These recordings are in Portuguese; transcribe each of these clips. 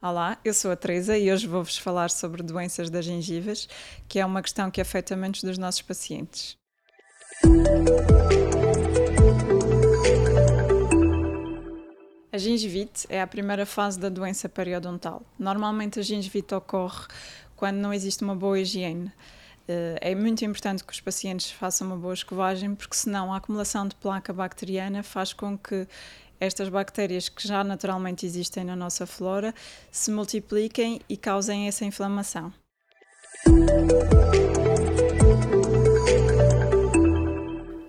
Olá, eu sou a Teresa e hoje vou-vos falar sobre doenças das gengivas, que é uma questão que afeta muitos dos nossos pacientes. A gengivite é a primeira fase da doença periodontal. Normalmente a gengivite ocorre quando não existe uma boa higiene. Eh, é muito importante que os pacientes façam uma boa escovagem, porque senão a acumulação de placa bacteriana faz com que estas bactérias que já naturalmente existem na nossa flora se multipliquem e causem essa inflamação.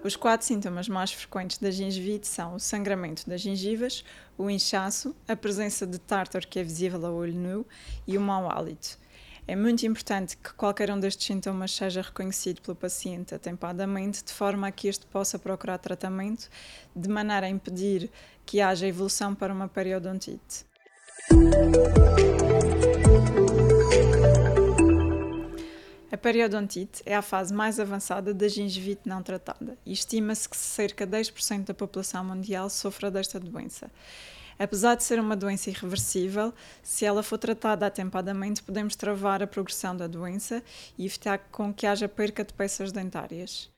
Os quatro sintomas mais frequentes da gengivite são o sangramento das gengivas, o inchaço, a presença de tártaro que é visível a olho nu e o mau hálito. É muito importante que qualquer um destes sintomas seja reconhecido pelo paciente atempadamente, de forma a que este possa procurar tratamento, de maneira a impedir que haja evolução para uma periodontite. A periodontite é a fase mais avançada da gengivite não tratada e estima-se que cerca de 10% da população mundial sofra desta doença. Apesar de ser uma doença irreversível, se ela for tratada atempadamente, podemos travar a progressão da doença e evitar com que haja perca de peças dentárias.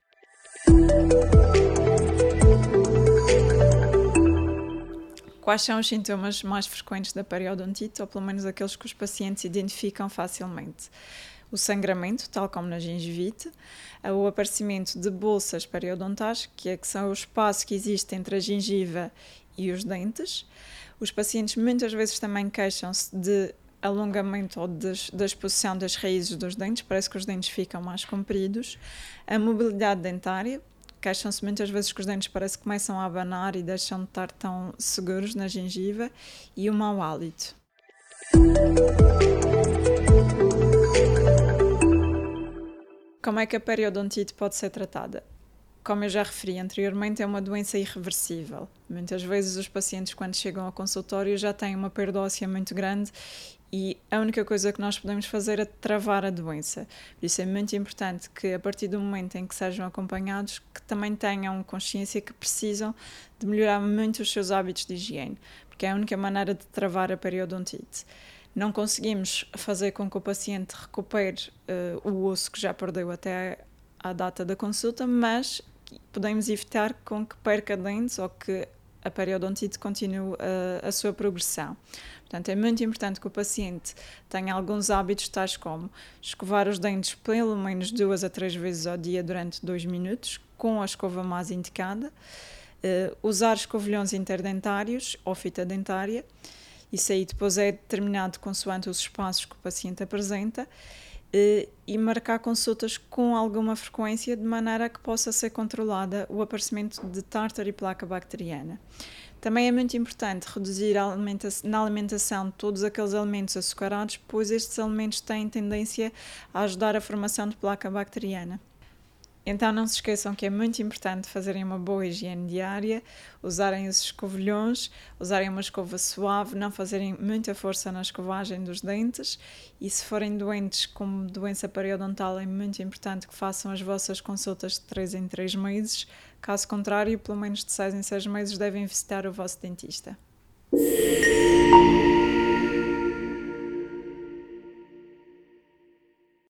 Quais são os sintomas mais frequentes da periodontite, ou pelo menos aqueles que os pacientes identificam facilmente? O sangramento, tal como na gengivite, o aparecimento de bolsas periodontais, que, é que são o espaço que existe entre a gengiva e os dentes. Os pacientes muitas vezes também queixam-se de alongamento ou da exposição das raízes dos dentes, parece que os dentes ficam mais compridos. A mobilidade dentária, queixam-se muitas vezes que os dentes parece que começam a abanar e deixam de estar tão seguros na gengiva. E o mau hálito. Como é que a periodontite pode ser tratada? Como eu já referi anteriormente, é uma doença irreversível. Muitas vezes os pacientes, quando chegam ao consultório, já têm uma perda óssea muito grande e a única coisa que nós podemos fazer é travar a doença. Por isso é muito importante que, a partir do momento em que sejam acompanhados, que também tenham consciência que precisam de melhorar muito os seus hábitos de higiene, porque é a única maneira de travar a periodontite. Não conseguimos fazer com que o paciente recupere uh, o osso que já perdeu até à data da consulta, mas podemos evitar com que perca dentes ou que a periodontite continue a, a, sua progressão. Portanto, é muito importante que o paciente tenha alguns hábitos, tais como escovar os dentes pelo menos duas a três vezes ao dia durante dois minutos, com a escova mais indicada, uh, usar escovilhões interdentários ou fita dentária. Isso aí depois é determinado consoante os espaços que o paciente apresenta e marcar consultas com alguma frequência de maneira que possa ser controlada o aparecimento de tártaro e placa bacteriana. Também é muito importante reduzir na alimentação todos aqueles alimentos açucarados, pois estes alimentos têm tendência a ajudar a formação de placa bacteriana. Então não se esqueçam que é muito importante fazerem uma boa higiene diária, usarem os escovilhões, usarem uma escova suave, não fazerem muita força na escovagem dos dentes e se forem doentes com doença periodontal é muito importante que façam as vossas consultas de 3 em 3 meses, caso contrário, pelo menos de 6 em 6 meses devem visitar o vosso dentista.